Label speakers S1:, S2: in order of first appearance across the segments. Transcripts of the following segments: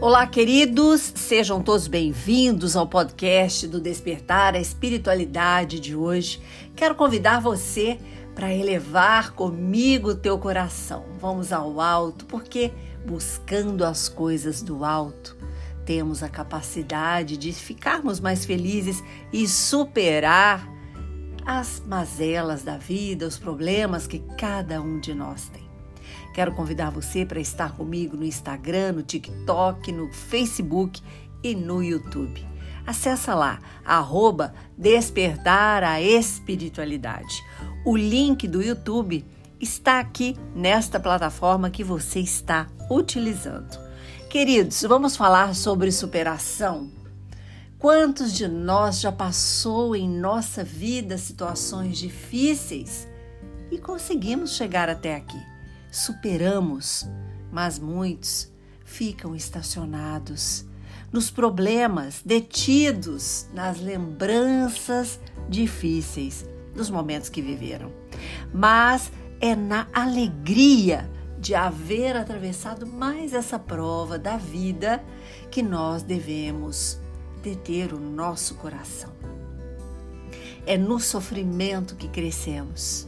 S1: Olá, queridos, sejam todos bem-vindos ao podcast do Despertar a Espiritualidade de hoje. Quero convidar você para elevar comigo o teu coração. Vamos ao alto, porque buscando as coisas do alto, temos a capacidade de ficarmos mais felizes e superar as mazelas da vida, os problemas que cada um de nós tem. Quero convidar você para estar comigo no Instagram, no TikTok, no Facebook e no YouTube. Acesse lá, arroba Despertar a Espiritualidade. O link do YouTube está aqui nesta plataforma que você está utilizando. Queridos, vamos falar sobre superação. Quantos de nós já passou em nossa vida situações difíceis e conseguimos chegar até aqui? Superamos, mas muitos ficam estacionados nos problemas, detidos nas lembranças difíceis dos momentos que viveram. Mas é na alegria de haver atravessado mais essa prova da vida que nós devemos deter o nosso coração. É no sofrimento que crescemos.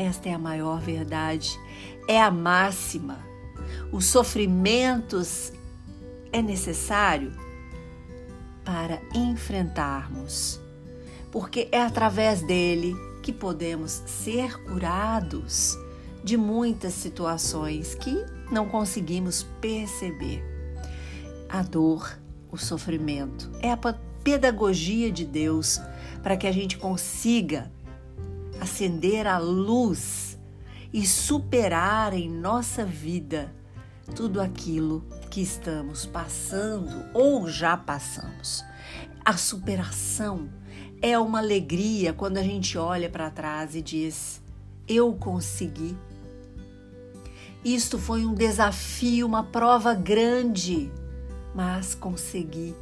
S1: Esta é a maior verdade é a máxima. Os sofrimentos é necessário para enfrentarmos, porque é através dele que podemos ser curados de muitas situações que não conseguimos perceber. A dor, o sofrimento é a pedagogia de Deus para que a gente consiga acender a luz e superar em nossa vida tudo aquilo que estamos passando ou já passamos. A superação é uma alegria quando a gente olha para trás e diz: Eu consegui. Isto foi um desafio, uma prova grande, mas consegui.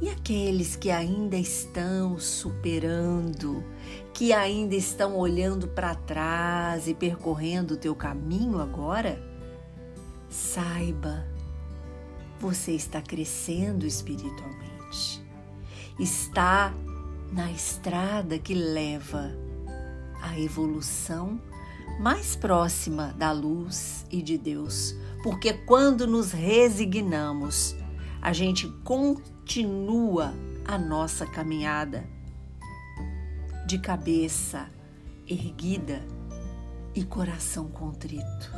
S1: E aqueles que ainda estão superando, que ainda estão olhando para trás e percorrendo o teu caminho agora, saiba, você está crescendo espiritualmente. Está na estrada que leva à evolução mais próxima da luz e de Deus, porque quando nos resignamos, a gente continua a nossa caminhada de cabeça erguida e coração contrito.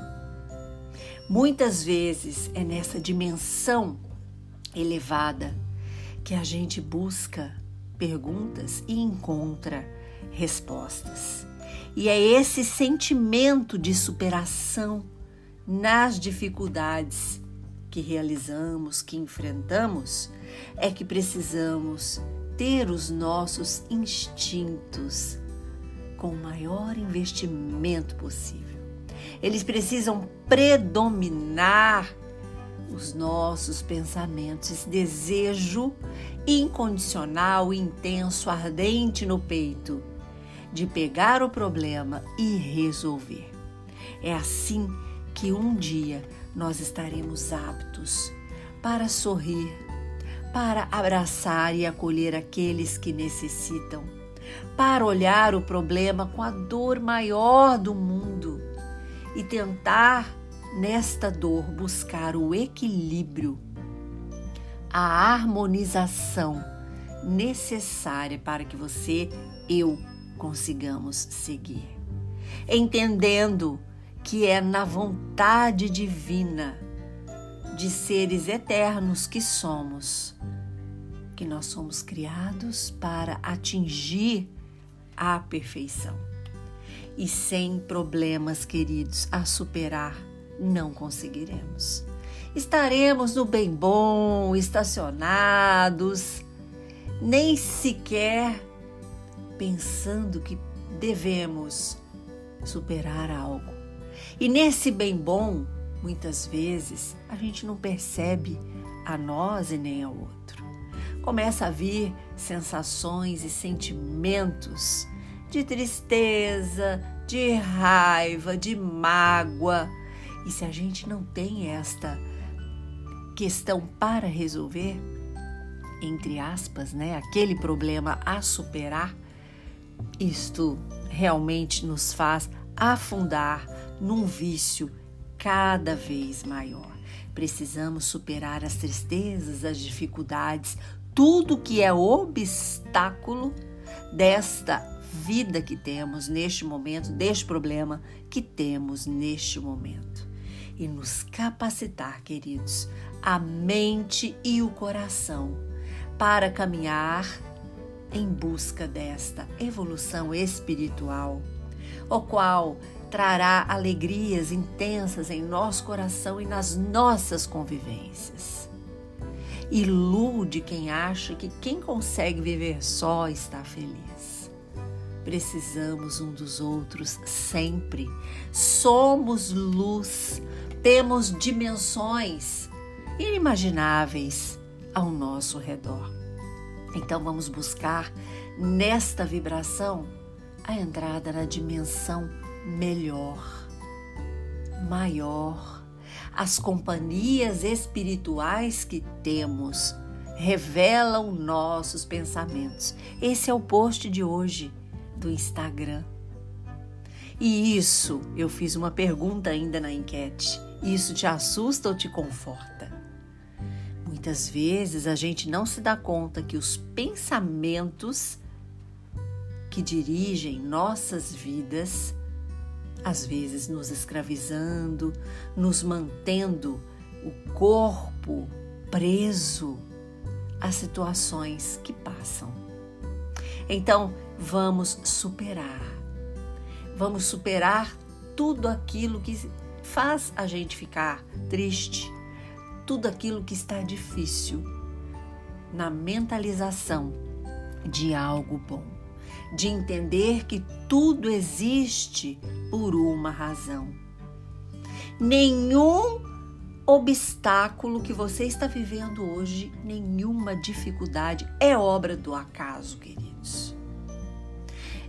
S1: Muitas vezes é nessa dimensão elevada que a gente busca perguntas e encontra respostas. E é esse sentimento de superação nas dificuldades que realizamos, que enfrentamos, é que precisamos ter os nossos instintos com o maior investimento possível. Eles precisam predominar os nossos pensamentos, esse desejo incondicional, intenso, ardente no peito de pegar o problema e resolver. É assim que um dia nós estaremos aptos para sorrir, para abraçar e acolher aqueles que necessitam, para olhar o problema com a dor maior do mundo e tentar, nesta dor, buscar o equilíbrio, a harmonização necessária para que você, eu, consigamos seguir. Entendendo que é na vontade divina de seres eternos que somos, que nós somos criados para atingir a perfeição. E sem problemas, queridos, a superar, não conseguiremos. Estaremos no bem bom, estacionados, nem sequer pensando que devemos superar algo e nesse bem bom, muitas vezes, a gente não percebe a nós e nem ao outro. Começa a vir sensações e sentimentos de tristeza, de raiva, de mágoa. E se a gente não tem esta questão para resolver, entre aspas, né, aquele problema a superar, isto realmente nos faz afundar num vício cada vez maior. Precisamos superar as tristezas, as dificuldades, tudo que é obstáculo desta vida que temos neste momento, deste problema que temos neste momento. E nos capacitar, queridos, a mente e o coração para caminhar em busca desta evolução espiritual, o qual trará alegrias intensas em nosso coração e nas nossas convivências. Ilude quem acha que quem consegue viver só está feliz. Precisamos um dos outros sempre. Somos luz, temos dimensões inimagináveis ao nosso redor. Então vamos buscar nesta vibração a entrada na dimensão melhor, maior. As companhias espirituais que temos revelam nossos pensamentos. Esse é o post de hoje do Instagram. E isso, eu fiz uma pergunta ainda na enquete. Isso te assusta ou te conforta? Muitas vezes a gente não se dá conta que os pensamentos que dirigem nossas vidas, às vezes nos escravizando, nos mantendo o corpo preso a situações que passam. Então, vamos superar. Vamos superar tudo aquilo que faz a gente ficar triste, tudo aquilo que está difícil na mentalização de algo bom, de entender que tudo existe por uma razão. Nenhum obstáculo que você está vivendo hoje, nenhuma dificuldade é obra do acaso, queridos.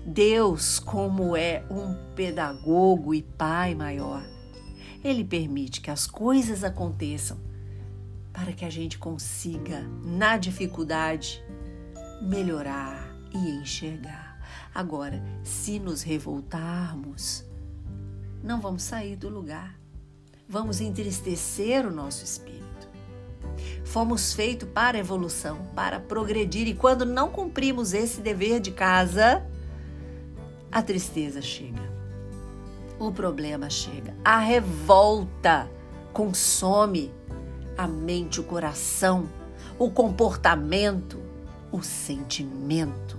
S1: Deus, como é um pedagogo e pai maior, ele permite que as coisas aconteçam para que a gente consiga, na dificuldade, melhorar e enxergar. Agora, se nos revoltarmos, não vamos sair do lugar. Vamos entristecer o nosso espírito. Fomos feitos para evolução, para progredir, e quando não cumprimos esse dever de casa, a tristeza chega. O problema chega. A revolta consome a mente, o coração, o comportamento, o sentimento,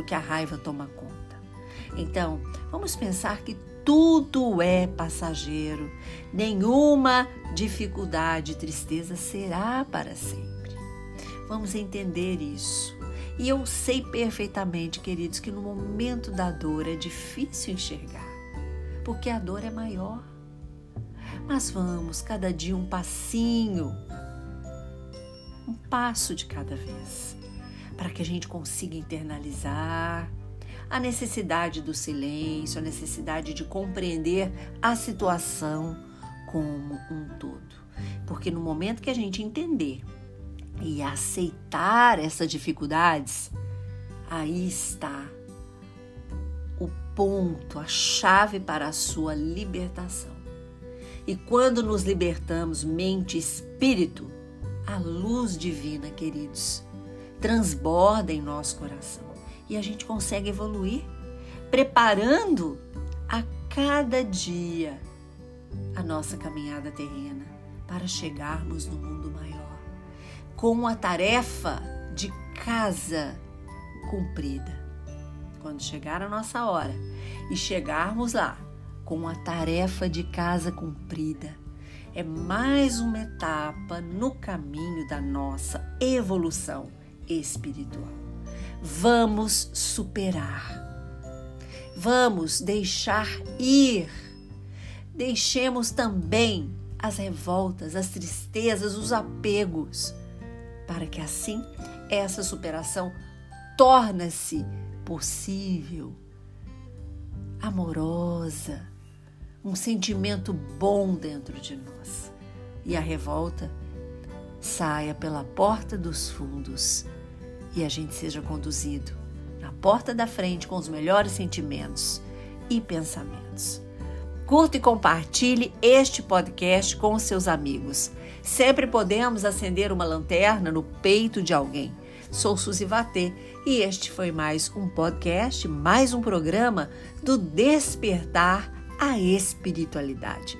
S1: porque a raiva toma conta. Então, vamos pensar que tudo é passageiro, nenhuma dificuldade, tristeza será para sempre. Vamos entender isso. E eu sei perfeitamente, queridos, que no momento da dor é difícil enxergar, porque a dor é maior. Mas vamos, cada dia um passinho, um passo de cada vez, para que a gente consiga internalizar a necessidade do silêncio, a necessidade de compreender a situação como um todo. Porque no momento que a gente entender e aceitar essas dificuldades, aí está o ponto, a chave para a sua libertação. E quando nos libertamos mente e espírito, a luz divina, queridos, transborda em nosso coração e a gente consegue evoluir, preparando a cada dia a nossa caminhada terrena para chegarmos no mundo maior, com a tarefa de casa cumprida. Quando chegar a nossa hora e chegarmos lá, com a tarefa de casa cumprida. É mais uma etapa no caminho da nossa evolução espiritual. Vamos superar. Vamos deixar ir. Deixemos também as revoltas, as tristezas, os apegos, para que assim essa superação torne-se possível, amorosa, um sentimento bom dentro de nós. E a revolta saia pela porta dos fundos e a gente seja conduzido na porta da frente com os melhores sentimentos e pensamentos. Curta e compartilhe este podcast com seus amigos. Sempre podemos acender uma lanterna no peito de alguém. Sou Suzy Vatê e este foi mais um podcast, mais um programa do Despertar a Espiritualidade.